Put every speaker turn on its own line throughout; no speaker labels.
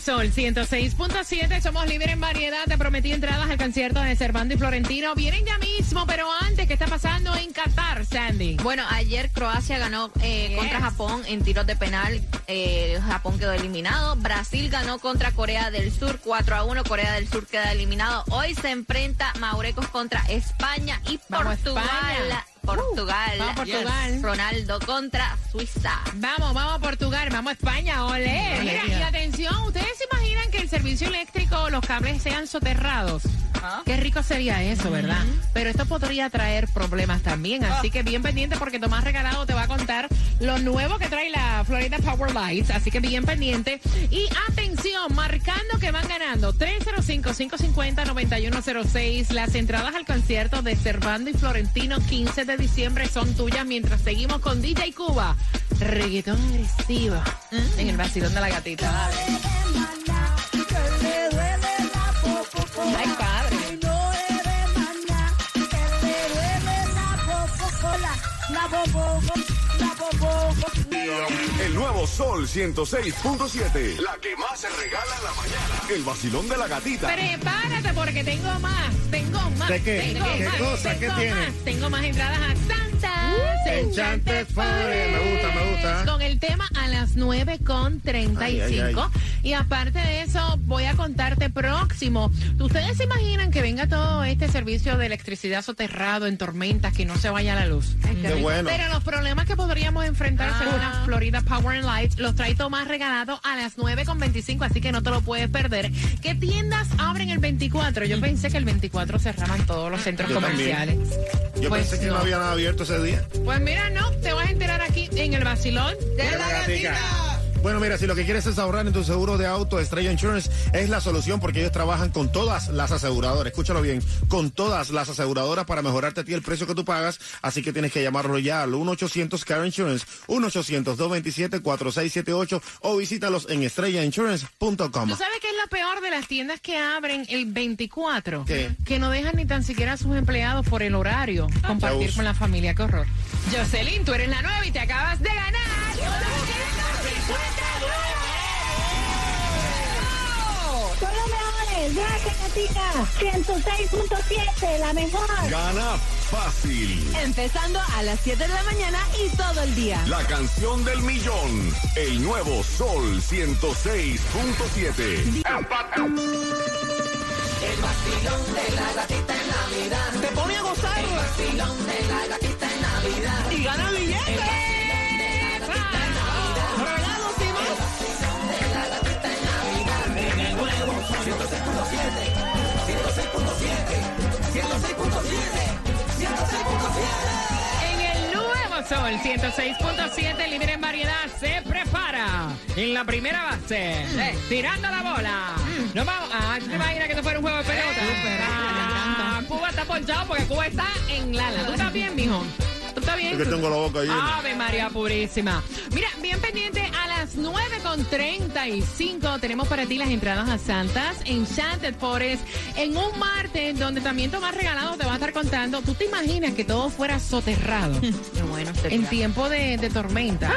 Sol 106.7, somos líderes en variedad. Te prometí entradas al concierto de Servando y Florentino. Vienen ya mismo, pero antes, ¿qué está pasando en Qatar, Sandy?
Bueno, ayer Croacia ganó eh,
Yes.
contra Japón en tiros de penal. Eh, Japón quedó eliminado. Brasil ganó contra Corea del Sur 4 a 1. Corea del Sur queda eliminado. Hoy se enfrenta Maurecos contra España y
Vamos,
Portugal.
España.
Portugal.
Vamos, Portugal.
Ronaldo contra Suiza.
Vamos, vamos a Portugal, vamos a España, ole. Mira, y atención, ¿ustedes se imaginan que el servicio eléctrico, los cables sean soterrados? Qué rico sería eso, ¿verdad? Pero esto podría traer problemas también, así que bien pendiente porque Tomás Regalado te va a contar lo nuevo que trae la Florida Power Lights, así que bien pendiente. Y atención, marcando que van ganando 305-550-9106, las entradas al concierto de Servando y Florentino 15 de diciembre son tuyas mientras seguimos con DJ Cuba. Reggaetón agresivo en el vacilón de la gatita. Padre.
Nuevo Sol 106.7. La que más se regala en la mañana. El vacilón de la gatita.
Prepárate porque tengo más, tengo más.
¿De qué?
Tengo
¿Qué
más,
cosa? ¿Qué
tengo
tiene?
más. Tengo más entradas a Santa.
Enchanted Forest. Me gusta, me gusta.
Con el tema a las 9 con 35.
Ay, ay,
Y aparte de eso, voy a contarte próximo. ¿Ustedes se imaginan que venga todo este servicio de electricidad soterrado en tormentas, que no se vaya la luz?
Qué bueno.
Pero los problemas que podríamos enfrentar
Ah.
según la Florida Power and Light los trae Tomás regalado a las 9.25, así que no te lo puedes perder. ¿Qué tiendas abren el 24? Yo pensé que el 24 cerraban todos los centros
Yo también.
comerciales.
Yo
Pues
pensé que no.
no.
había nada abierto ese día.
Pues mira, no, te vas a enterar aquí en el vacilón de
De
la
la
gatita.
Bueno, mira, si lo que quieres es ahorrar en tu seguro de auto, Estrella Insurance es la solución porque ellos trabajan con todas las aseguradoras. Escúchalo bien, con todas las aseguradoras para mejorarte a ti el precio que tú pagas. Así que tienes que llamarlo ya al 1-800-CAR Insurance, 1-800-227-4678 o visítalos en estrellainsurance.com.
¿Tú sabes qué es lo peor de las tiendas que abren el 24?
¿Qué?
Que no dejan ni tan siquiera a sus empleados por el horario compartir
Dios.
con la familia. Qué horror. Jocelyn, tú eres la nueva y te acabas de ganar.
Son los mejores, gracias, Gatica. 106.7, la mejor.
Gana fácil.
Empezando a las 7 de la mañana y todo el día.
La canción del millón. El nuevo Sol 106.7.
Te pone a gozar. Y gana billetes. Regalos y más. En el nuevo Sol 106.7, líder en variedad, se prepara en la primera base, tirando la bola. No vamos, ah, ¿tú te imaginas que esto fuera un juego de pelota? Ah, Cuba está ponchado porque Cuba está en Lala. ¿Tú estás bien, mijo? ¿Tú estás bien?
Es que tengo la boca llena.
Ave María Purísima. Mira, bien pendiente a las 9.35 tenemos para ti las entradas a Santas Enchanted Forest en un martes donde también Tomás Regalado te va a estar contando. ¿Tú te imaginas que todo fuera soterrado
Qué bueno. sería.
en tiempo de, de tormenta?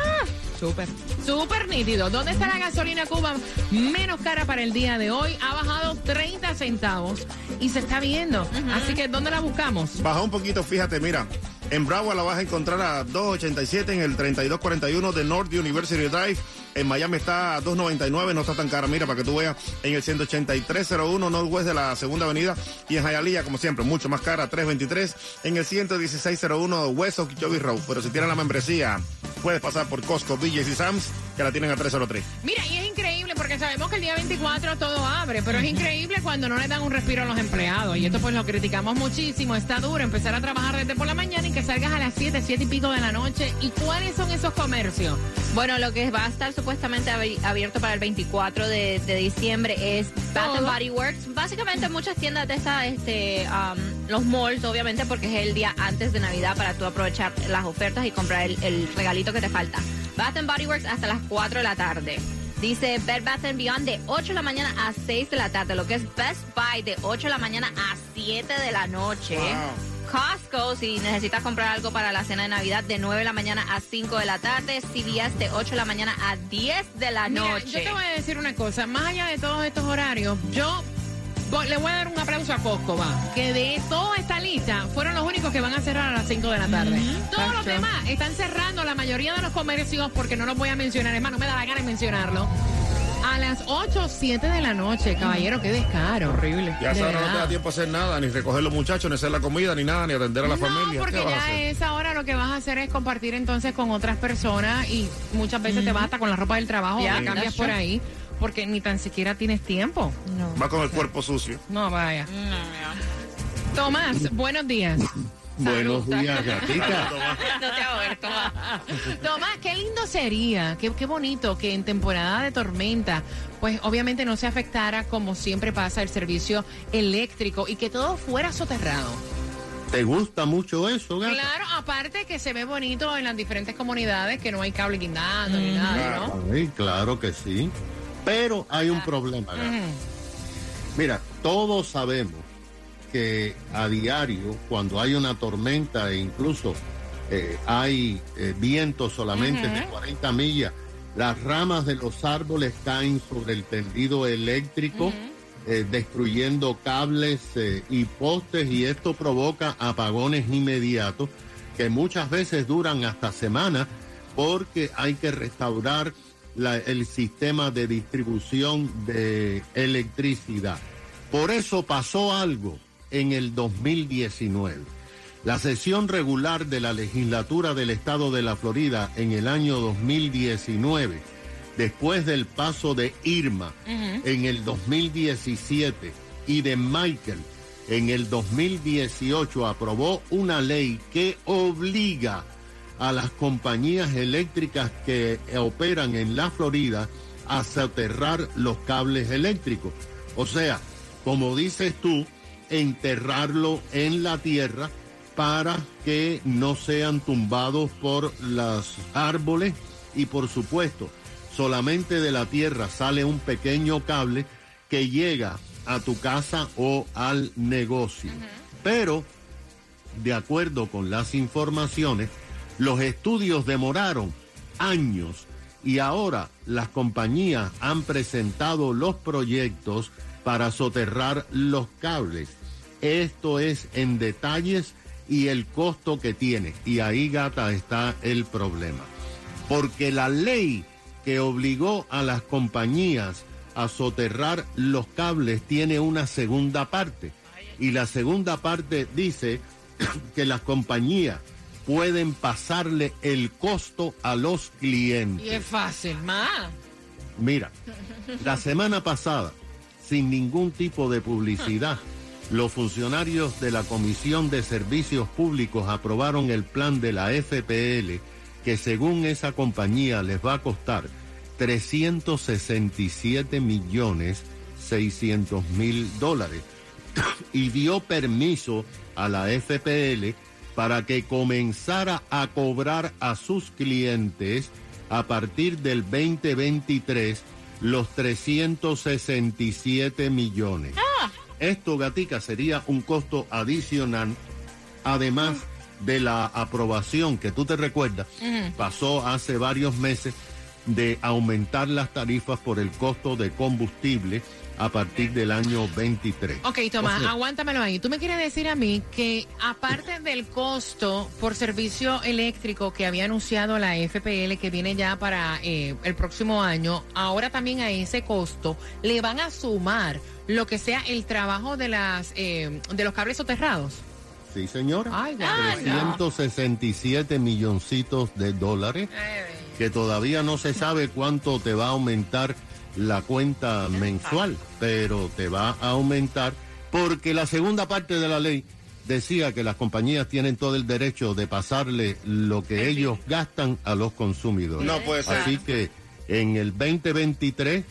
Súper. Súper nítido. ¿Dónde está la gasolina Cuba? Menos cara para el día de hoy. Ha bajado 30 centavos y se está viendo. Así que, ¿dónde la buscamos?
Baja un poquito, fíjate, mira. En Bravo la vas a encontrar a 2.87 en el 3241 de North University Drive. En Miami está a 2.99, no está tan cara. Mira, para que tú veas, en el 18301 Northwest de la Segunda Avenida. Y en Hialeah, como siempre, mucho más cara, 323. En el 11601 West Okeechobee Road. Pero si tienes la membresía, puedes pasar por Costco, BJ's y Sam's, que la tienen a 303.
Mira, y es increíble porque sabemos que el día 24 todo abre, pero es increíble cuando no le dan un respiro a los empleados. Y esto pues lo criticamos muchísimo. Está duro empezar a trabajar desde por la mañana y que salgas a las 7, 7 y pico de la noche. ¿Y cuáles son esos comercios?
Bueno, lo que va a estar supuestamente abi- abierto para el 24 de, de diciembre es Bath and. Body Works. Básicamente muchas tiendas de estas este, um, los malls, obviamente, porque es el día antes de Navidad para tú aprovechar las ofertas y comprar el, el regalito que te falta. Bath and Body Works hasta las 4 de la tarde. Dice Bed Bath and Beyond de 8 de la mañana a 6 de la tarde, lo que es Best Buy de 8 de la mañana a 7 de la noche. Costco, si necesitas comprar algo para la cena de Navidad, de 9 de la mañana a 5 de la tarde. CVS de 8 de la mañana a 10 de la
Mira,
noche.
yo te voy a decir una cosa, más allá de todos estos horarios, yo le voy a dar un aplauso a Costco, va, que de toda esta lista fueron los únicos que van a cerrar a las 5 de la tarde. Todos los demás están cerrando la mayoría de los comercios porque no los voy a mencionar, es más, no me da la gana de mencionarlo. A las 8 7 de la noche, caballero, qué descaro. Horrible.
Ya a esa hora no te da tiempo a hacer nada, ni recoger los muchachos, ni hacer la comida, ni nada, ni atender a la
no,
familia.
porque
¿Qué vas a
ya a esa hora lo que vas a hacer es compartir entonces con otras personas y muchas veces te vas hasta con la ropa del trabajo
Yeah,
o la cambias por ahí porque ni tan siquiera tienes tiempo.
Va con el cuerpo sucio.
No, vaya. Tomás, buenos días.
Buenos días, gatica.
No te ahogues, toma.
Tomás, qué lindo sería, qué, qué bonito que en temporada de tormenta, pues obviamente no se afectara como siempre pasa el servicio eléctrico y que todo fuera soterrado.
¿Te gusta mucho eso, gata?
Claro, aparte que se ve bonito en las diferentes comunidades, que no hay cable guindando ni nada, ¿no?
Ay, claro que sí. Pero hay un problema. Mira, todos sabemos que a diario, cuando hay una tormenta e incluso eh, hay eh, viento solamente de 40 millas, las ramas de los árboles caen sobre el tendido eléctrico, eh, destruyendo cables eh, y postes y esto provoca apagones inmediatos que muchas veces duran hasta semanas porque hay que restaurar la- el sistema de distribución de electricidad. Por eso pasó algo en el 2019. La sesión regular de la legislatura del estado de la Florida en el año 2019, después del paso de Irma en el 2017 y de Michael en el 2018, aprobó una ley que obliga a las compañías eléctricas que operan en la Florida a soterrar los cables eléctricos. O sea, como dices tú, enterrarlo en la tierra para que no sean tumbados por los árboles y por supuesto, solamente de la tierra sale un pequeño cable que llega a tu casa o al negocio. Pero de acuerdo con las informaciones, los estudios demoraron años y ahora las compañías han presentado los proyectos para soterrar los cables. Esto es en detalles y el costo que tiene. Y ahí, gata, está el problema. Porque la ley que obligó a las compañías a soterrar los cables tiene una segunda parte. Y la segunda parte dice que las compañías pueden pasarle el costo a los clientes.
Y es fácil, más.
Mira, la semana pasada, sin ningún tipo de publicidad, los funcionarios de la Comisión de Servicios Públicos aprobaron el plan de la FPL que según esa compañía les va a costar 367 millones 600 mil dólares y dio permiso a la FPL para que comenzara a cobrar a sus clientes a partir del 2023 los 367 millones. Esto, Gatica, sería un costo adicional, además de la aprobación que tú te recuerdas, pasó hace varios meses de aumentar las tarifas por el costo de combustible a partir del año 23.
Ok, Tomás,
O sea,
aguántamelo ahí. Tú me quieres decir a mí que aparte del costo por servicio eléctrico que había anunciado la FPL que viene ya para eh, el próximo año, ahora también a ese costo le van a sumar lo que sea el trabajo de las eh, de los cables soterrados.
Sí, señora.
Ay, guau.
367 milloncitos de dólares, que todavía no se sabe cuánto te va a aumentar la cuenta mensual, pero te va a aumentar porque la segunda parte de la ley decía que las compañías tienen todo el derecho de pasarle lo que ellos gastan a los consumidores.
No puede ser.
Así que en el 2023,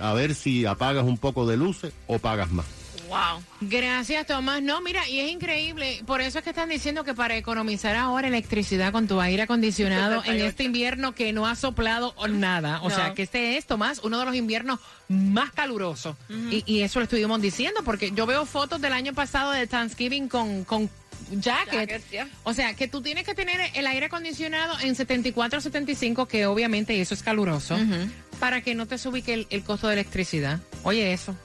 a ver si apagas un poco de luces o pagas más.
Wow.
Gracias, Tomás. No, mira, y es increíble. Por eso es que están diciendo que para economizar ahora electricidad con tu aire acondicionado en este invierno que no ha soplado nada. O
No.
sea, que este es, Tomás, uno de los inviernos más calurosos. y, y eso lo estuvimos diciendo porque yo veo fotos del año pasado de Thanksgiving con, con jacket.
Jacket, yeah.
O sea, que tú tienes que tener el aire acondicionado en 74, 75, que obviamente eso es caluroso, para que no te subique el, el costo de electricidad. Oye, eso.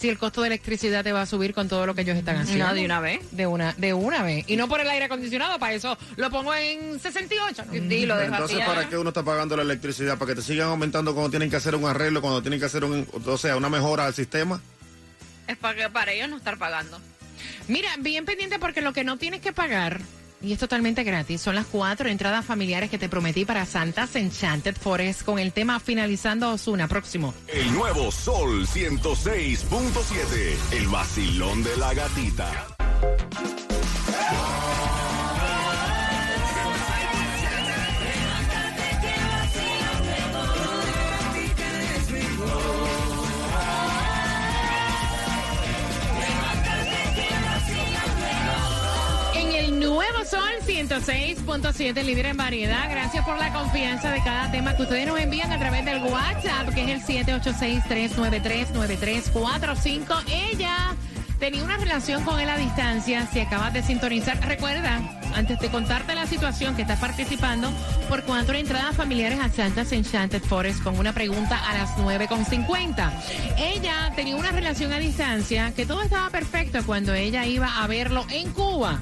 Si el costo de electricidad te va a subir con todo lo que ellos están haciendo.
No, de una vez.
De una, de una vez. Y no por el aire acondicionado, para eso lo pongo en 68.
Y lo dejo
Entonces,
así,
¿para qué uno está pagando la electricidad? ¿Para que te sigan aumentando cuando tienen que hacer un arreglo, cuando tienen que hacer un, o sea, una mejora al sistema?
Es para, que- para ellos no estar pagando.
Mira, bien pendiente porque lo que no tienes que pagar, y es totalmente gratis, son las cuatro entradas familiares que te prometí para Santa's Enchanted Forest con el tema Finalizando Osuna. Próximo.
El nuevo Sol 106.7. El vacilón de la gatita.
106.7, líder en variedad. Gracias por la confianza de cada tema que ustedes nos envían a través del WhatsApp, que es el 786-393-9345. Ella tenía una relación con él a distancia. Si acabas de sintonizar, recuerda, antes de contarte la situación que estás participando por cuatro entradas familiares a Santa's Enchanted Forest con una pregunta a las 9.50. Ella tenía una relación a distancia que todo estaba perfecto cuando ella iba a verlo en Cuba.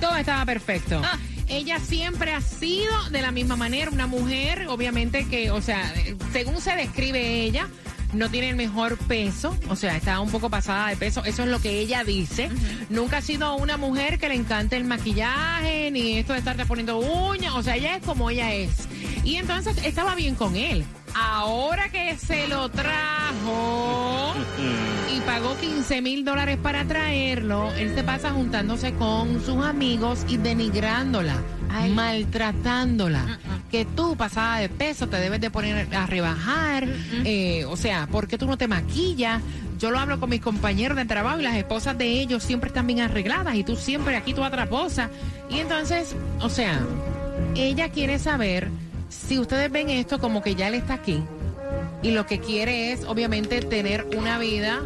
Todo estaba perfecto.
Ah.
Ella siempre ha sido de la misma manera una mujer, obviamente que, o sea, según se describe ella, no tiene el mejor peso, o sea, está un poco pasada de peso, eso es lo que ella dice. Nunca ha sido una mujer que le encante el maquillaje, ni esto de estarte poniendo uñas, o sea, ella es como ella es. Y entonces estaba bien con él. Ahora que se lo trajo y pagó 15 mil dólares para traerlo, él se pasa juntándose con sus amigos y denigrándola,
Ay.
maltratándola. Que tú, pasada de peso, te debes de poner a rebajar. eh, o sea, ¿por qué tú no te maquillas? Yo lo hablo con mis compañeros de trabajo y las esposas de ellos siempre están bien arregladas y tú siempre aquí toda traposa. Y entonces, o sea, ella quiere saber si ustedes ven esto como que ya él está aquí y lo que quiere es obviamente tener una vida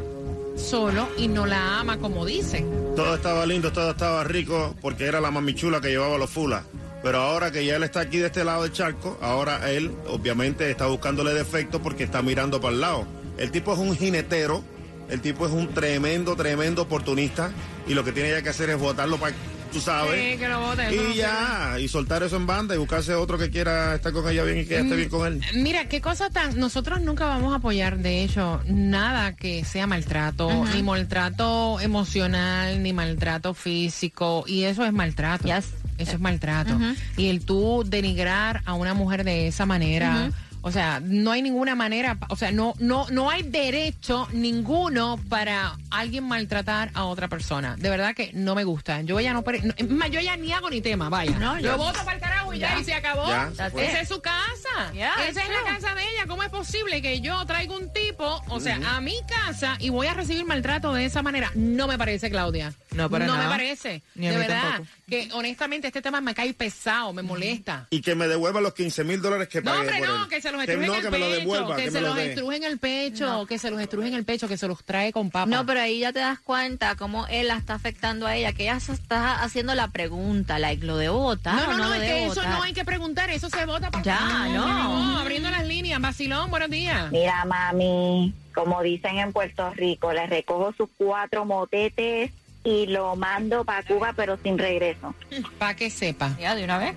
solo y no la ama como dice.
Todo estaba lindo, todo estaba rico, porque era la mamichula que llevaba los fulas. Pero ahora que ya él está aquí de este lado del charco, ahora él obviamente está buscándole defectos porque está mirando para el lado. El tipo es un jinetero, el tipo es un tremendo, tremendo oportunista y lo que tiene ya que hacer es votarlo para, tú sabes.
Sí, que lo bote, eso no
y ya, y soltar eso en banda y buscarse otro que quiera estar con ella bien y que ella esté bien con él.
Mira, qué cosa tan. Nosotros nunca vamos a apoyar, de hecho, nada que sea maltrato, ni maltrato emocional, ni maltrato físico. Y eso es maltrato.
Yes.
Eso es maltrato. Y el tú denigrar a una mujer de esa manera. O sea, no hay ninguna manera, o sea, no, no, no hay derecho ninguno para alguien maltratar a otra persona. De verdad que no me gusta. Yo ya no, no- yo ya ni hago ni tema, vaya.
No, yo-
voto para el carajo y ya,
Ya.
y se acabó.
Ya, se fue.
Esa es su casa.
Yeah,
Esa es
true.
la casa de ella. ¿Cómo es posible que yo traiga un tipo, o sea, a mi casa y voy a recibir maltrato de esa manera? No me parece, Claudia.
No, para
No
nada.
me parece.
Ni a
de
mí
verdad.
tampoco.
Que honestamente este tema me cae pesado, me molesta.
Y que me devuelva los 15 mil dólares que
No,
pagué
hombre,
por
no,
él.
que se los
Que
estruje
no,
en el
que me lo
pecho,
devuelva,
que,
que
se
me lo
los
dé.
estruje en el pecho, que se los estruje en el pecho, que se los trae con papa.
No, pero ahí ya te das cuenta cómo él la está afectando a ella, que ella se está haciendo la pregunta, like, ¿lo votar
No,
o
no, no,
lo
es que eso
votar?
no hay que preguntar, eso se vota para
Ya, no.
abriendo las líneas. Vacilón, buenos días.
Mira, mami, como dicen en Puerto Rico, le recojo sus cuatro motetes y lo mando para Cuba, pero sin regreso.
Para que sepa.
Ya, de una vez.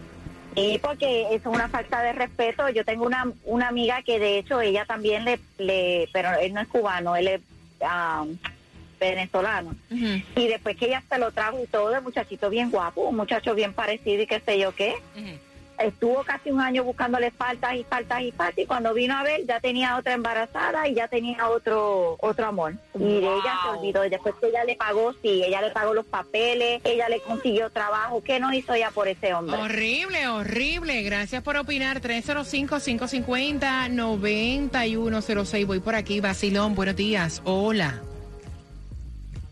Y porque eso es una falta de respeto. Yo tengo una, una amiga que de hecho ella también le, le pero él no es cubano, él es ah, venezolano. Y después que ella se lo trajo y todo, el muchachito bien guapo, un muchacho bien parecido y qué sé yo qué. Estuvo casi un año buscándole faltas y faltas y faltas y cuando vino a ver ya tenía otra embarazada y ya tenía otro otro amor. Y de ella se olvidó. Y después que ella le pagó, sí, ella le pagó los papeles, ella le consiguió trabajo. ¿Qué no hizo ella por ese hombre?
Horrible, horrible. Gracias por opinar. 305-550-9106. Voy por aquí. Vacilón, buenos días. Hola.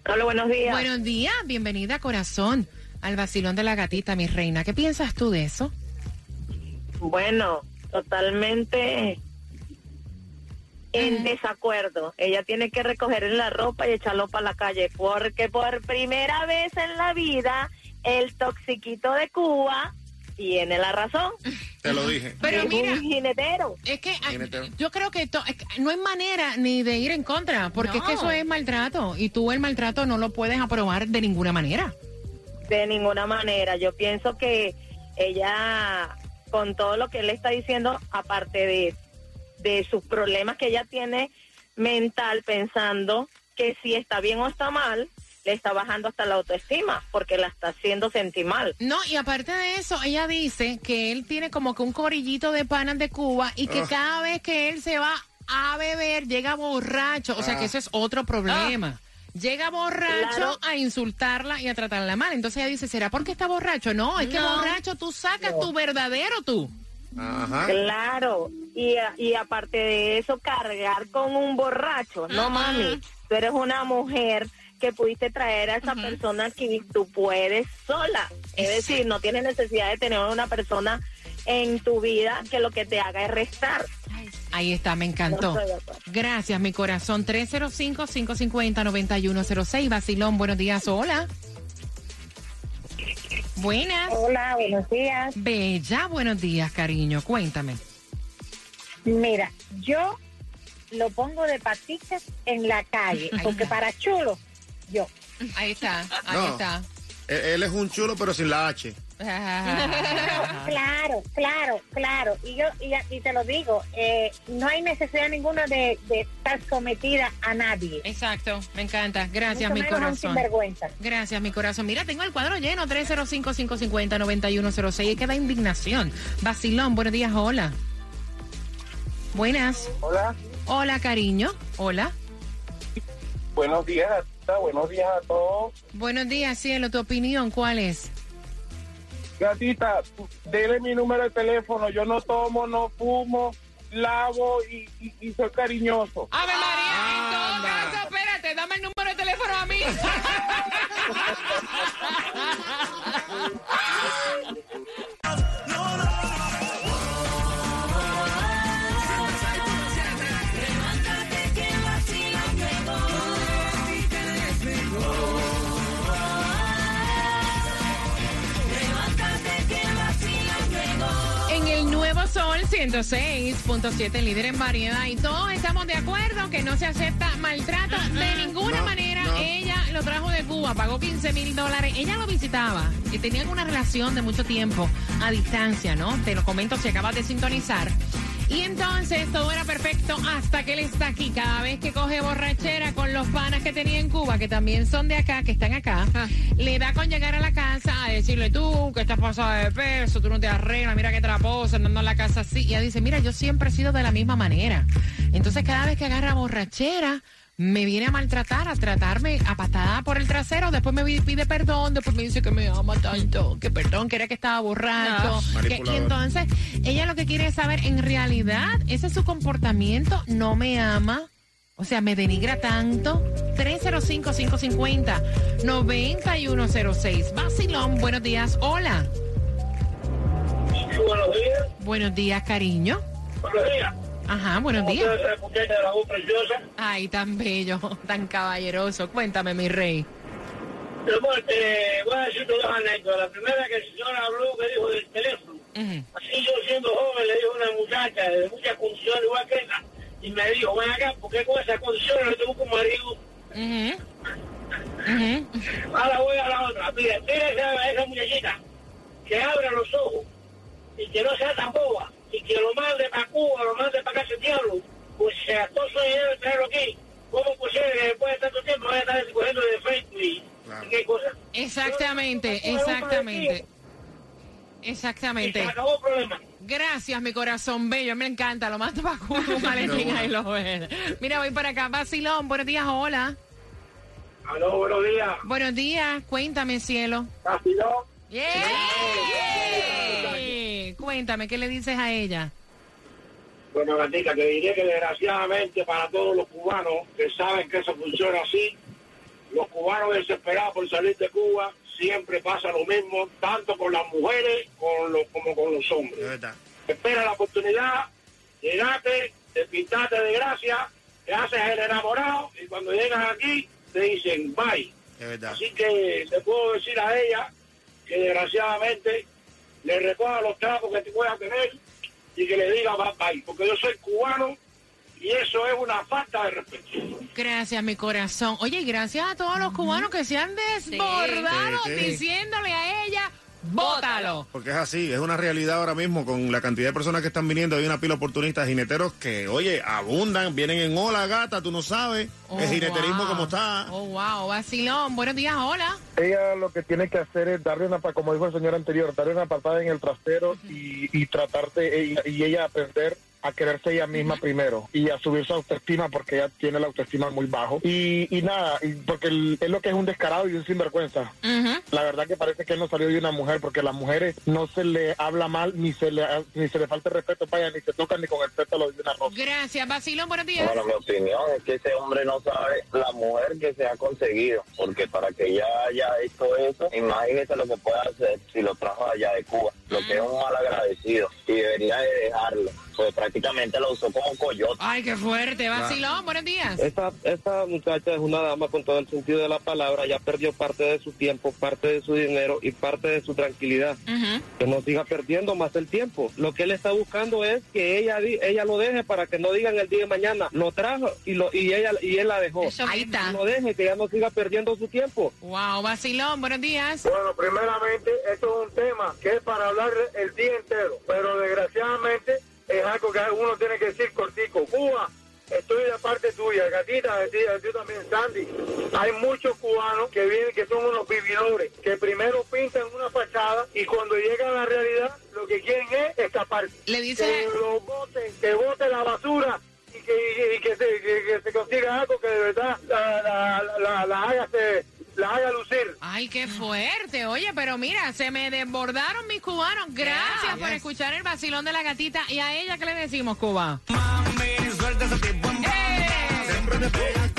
Hola, buenos días.
Buenos días, bienvenida corazón al vacilón de la gatita, mi reina. ¿Qué piensas tú de eso?
Bueno, totalmente en desacuerdo. Ella tiene que recoger la ropa y echarlo para la calle, porque por primera vez en la vida el toxiquito de Cuba tiene la razón.
Te lo dije.
Pero
es
mira,
un jinetero.
es que
Jinetero.
yo creo que, to- es que no hay manera ni de ir en contra, porque es que eso es maltrato y tú el maltrato no lo puedes aprobar de ninguna manera.
De ninguna manera. Yo pienso que ella, con todo lo que él está diciendo, aparte de, de sus problemas que ella tiene mental, pensando que si está bien o está mal, le está bajando hasta la autoestima, porque la está haciendo sentir mal.
No, y aparte de eso, ella dice que él tiene como que un corillito de panas de Cuba y que
Ah.
cada vez que él se va a beber llega borracho. O sea que eso es otro problema. Llega borracho
Claro.
a insultarla y a tratarla mal. Entonces ella dice, ¿será porque está borracho? No, es que borracho tú sacas tu verdadero tú.
Ajá.
Claro, y, a- y aparte de eso, cargar con un borracho. No, mami, tú eres una mujer que pudiste traer a esa persona aquí, tú puedes sola. Es decir, no tienes necesidad de tener una persona en tu vida que lo que te haga es restar.
Ahí está, me encantó. Gracias, mi corazón. 305-550-9106. Basilón, buenos días. Hola. Buenas.
Hola, buenos días.
Bella, buenos días, cariño. Cuéntame.
Mira, yo lo pongo de patitas en la calle,
Ahí
porque
está.
para chulo, yo.
Ahí está, ahí
No.
está.
Él, él es un chulo, pero sin la H.
Claro, claro, claro. Y yo y, y te lo digo, eh, no hay necesidad ninguna de, de estar sometida a nadie.
Exacto, me encanta. Gracias,
Mucho
mi
menos
corazón.
sinvergüenza.
Gracias, mi corazón. Mira, tengo el cuadro lleno, 305-550-9106. Y queda indignación. Basilón, buenos días, hola. Buenas.
Hola,
Hola, cariño. Hola.
buenos días, buenos días a todos.
Buenos días, cielo. ¿Tu opinión cuál es?
Gatita, dele mi número de teléfono. Yo no tomo, no fumo, lavo y, y- y soy cariñoso.
Ave María, en todo
Anda.
caso, espérate, dame el número de teléfono a mí. 106.7, líder en variedad, y todos estamos de acuerdo que no se acepta maltrato de ninguna
No,
manera.
no.
Ella lo trajo de Cuba, pagó 15 mil dólares. Ella lo visitaba y tenían una relación de mucho tiempo a distancia, ¿no? Te lo comento si acabas de sintonizar. Y entonces todo era perfecto hasta que él está aquí. Cada vez que coge borrachera con los panas que tenía en Cuba, que también son de acá, que están acá, le da con llegar a la casa a decirle tú que estás pasada de peso, tú no te arreglas, mira qué traposa, andando en la casa así. Y ella dice, mira, yo siempre he sido de la misma manera. Entonces cada vez que agarra borrachera, me viene a maltratar, a tratarme a patada por el trasero, después me pide perdón, después me dice que me ama tanto, que perdón, que era que estaba borracho. que- y
Manipulador.
entonces, ella lo que quiere es saber, en realidad, ese es su comportamiento, no me ama, o sea, me denigra tanto. 305-550-9106. Basilón, buenos días, hola.
Buenos días,
Buenos días, cariño.
buenos días.
Ajá, buenos días. Ay, tan bello, tan caballeroso. Cuéntame, mi rey.
Amor, te voy a decirte dos anécdotas. La primera que el señor habló, que dijo del teléfono. Así yo siendo joven le dijo a una muchacha de muchas condiciones igual que esa. Y me dijo, ven acá, porque con esas condiciones no te busco marido.
Ujú. Ujú.
Ahora voy a la otra. Mira, mira esa, esa muchachita que abra los ojos y que no sea tan boba y que lo mande para Cuba, lo mande para casa el diablo, pues se gastó su dinero en traerlo aquí. ¿Cómo posible que después de tanto tiempo vaya a estar cogiendo de Facebook y,
Claro.
y qué cosa?
Exactamente, exactamente.
Y
Exactamente.
se acabó el problema.
Gracias, mi corazón bello. Me encanta. Lo más para un maletín ahí lo ves. Mira, voy para acá. Basilón, buenos días, hola.
Aló, buenos días.
Buenos días. Cuéntame, cielo.
Vacilón.
¡Yay! Cuéntame, ¿qué le dices a ella?
Bueno, Gatica, te diré que desgraciadamente para todos los cubanos que saben que eso funciona así, los cubanos desesperados por salir de Cuba, siempre pasa lo mismo, tanto con las mujeres con los, como con los hombres.
Es verdad.
Espera la oportunidad, llegaste, te pintaste de gracia, te haces el enamorado y cuando llegas aquí te dicen bye.
Es verdad.
Así que le puedo decir a ella que desgraciadamente le recoja los trapos que te pueda tener y que le diga bye bye, porque yo soy cubano y eso es una falta de respeto.
Gracias, mi corazón. Oye, y gracias a todos los cubanos que se han desbordado
Sí, sí.
diciéndole a ella, bótalo.
Porque es así, es una realidad ahora mismo con la cantidad de personas que están viniendo. Hay una pila de oportunistas jineteros que, oye, abundan, vienen en hola gata, tú no sabes.
Oh,
el jineterismo
wow.
como está.
Oh, wow, vacilón. Buenos días, hola.
Ella lo que tiene que hacer es darle una, como dijo el señor anterior, darle una patada en el trasero y, y tratar de, y, y ella aprender a quererse ella misma primero y a subir su autoestima porque ella tiene la autoestima muy bajo. Y, y nada, y porque él, es lo que es un descarado y un sinvergüenza. La verdad que parece que él no salió de una mujer porque a las mujeres no se le habla mal ni se le ni se le falta el respeto, vaya, ni se tocan ni con el pétalo de una rosa.
Gracias, vacilón. Buenos días.
Bueno, mi opinión es que ese hombre no sabe la mujer que se ha conseguido, porque para que ella haya hecho eso, imagínese lo que puede hacer si lo trajo allá de Cuba, lo que es un mal agradecido, y debería de dejarlo, pues prácticamente lo usó como coyote.
Ay, qué fuerte. Vacilón, buenos días.
Esta, esta muchacha es una dama con todo el sentido de la palabra, ya perdió parte de su tiempo, parte de su dinero y parte de su tranquilidad. Que no siga perdiendo más el tiempo. Lo que él está buscando es que ella di- ella lo deje para que no digan el día de mañana, lo trajo y lo y ella y él la dejó.
Ahí está.
Lo deje, que ya no siga perdiendo su tiempo.
Wow, vacilón. Buenos días.
Bueno, primeramente, esto es un tema que es para hablar el día entero, pero desgraciadamente es algo que uno tiene que decir cortico. Cuba, estoy de parte tuya, gatita, ti también, Sandy. Hay muchos cubanos que vienen, que son unos vividores, que primero pintan una fachada y cuando llega a la realidad, lo que quieren es escaparse.
Le dice-
Que lo boten, que bote la basura y que, y- y que, se, que- que se consiga algo que de verdad la, la, la, la haga, se, la haga lucir.
Ay, qué fuerte. Oye, pero mira, se me desbordaron mis cubanos. Gracias por escuchar el vacilón de la gatita. ¿Y a ella qué le decimos, Cuba? Mami, suelta ese tipo en Siempre te pega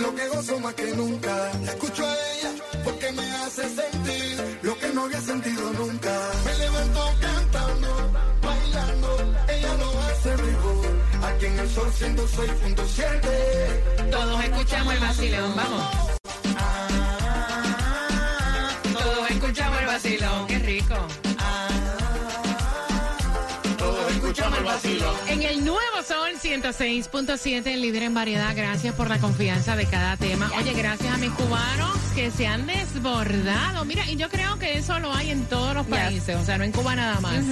lo que gozo más que nunca. La escucho a ella porque me hace sentir lo que no había sentido nunca. Me levanto cantando, bailando, ella lo hace mejor. Aquí en el sol 106.7.
Todos escuchamos el vacilón, vamos. Todos escuchamos el vacilón, qué rico.
Todos escuchamos el vacilo.
En el nuevo Sol 106.7, el líder en variedad, gracias por la confianza de cada tema. Oye, gracias a mis cubanos que se han desbordado. Mira, y yo creo que eso lo hay en todos los países, o sea, no en Cuba nada más.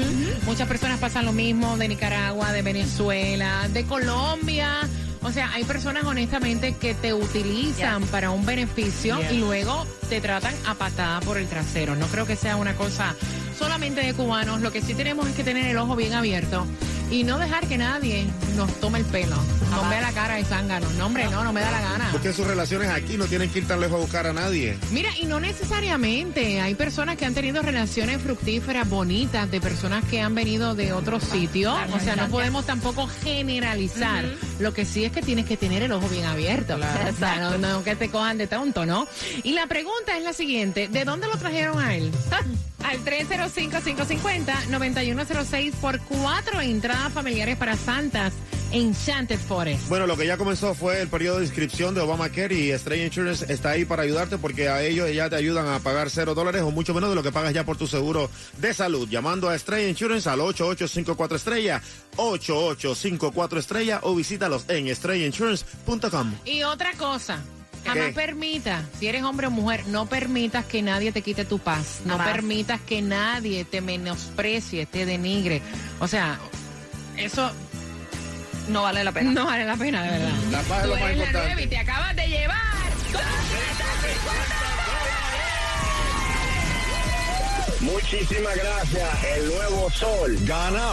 Muchas personas pasan lo mismo de Nicaragua, de Venezuela, de Colombia. O sea, hay personas honestamente que te utilizan para un beneficio
Yes.
y luego te tratan a patada por el trasero. No creo que sea una cosa solamente de cubanos. Lo que sí tenemos es que tener el ojo bien abierto y no dejar que nadie nos tome el pelo. No me la cara de zángano. No, hombre, no, no me da la gana.
Porque sus relaciones aquí no tienen que ir tan lejos a buscar a nadie.
Mira, y no necesariamente. Hay personas que han tenido relaciones fructíferas, bonitas, de personas que han venido de otros sitios. O sea, no podemos tampoco generalizar. Lo que sí es que tienes que tener el ojo bien abierto. O sea, no, no que te cojan de tonto, ¿no? Y la pregunta es la siguiente. ¿De dónde lo trajeron a él? Al 305-550-9106 por cuatro entradas familiares para Santas Enchanted Forest.
Bueno, lo que ya comenzó fue el periodo de inscripción de Obamacare y Estrella Insurance está ahí para ayudarte porque a ellos ya te ayudan a pagar cero dólares o mucho menos de lo que pagas ya por tu seguro de salud. Llamando a Estrella Insurance al 8854 Estrella, 8854 Estrella o visítalos en estrellainsurance.com.
Y otra cosa, Jamás
¿Qué?
permitas, si eres hombre o mujer, no permitas que nadie te quite tu paz. No
Jamás.
permitas que nadie te menosprecie, te denigre. O sea, eso
No vale la pena.
no vale la pena, de verdad.
La paz es
Tú
lo más
eres la
importante.
nueva y te acabas de llevar.
Muchísimas gracias. El nuevo sol.
Gana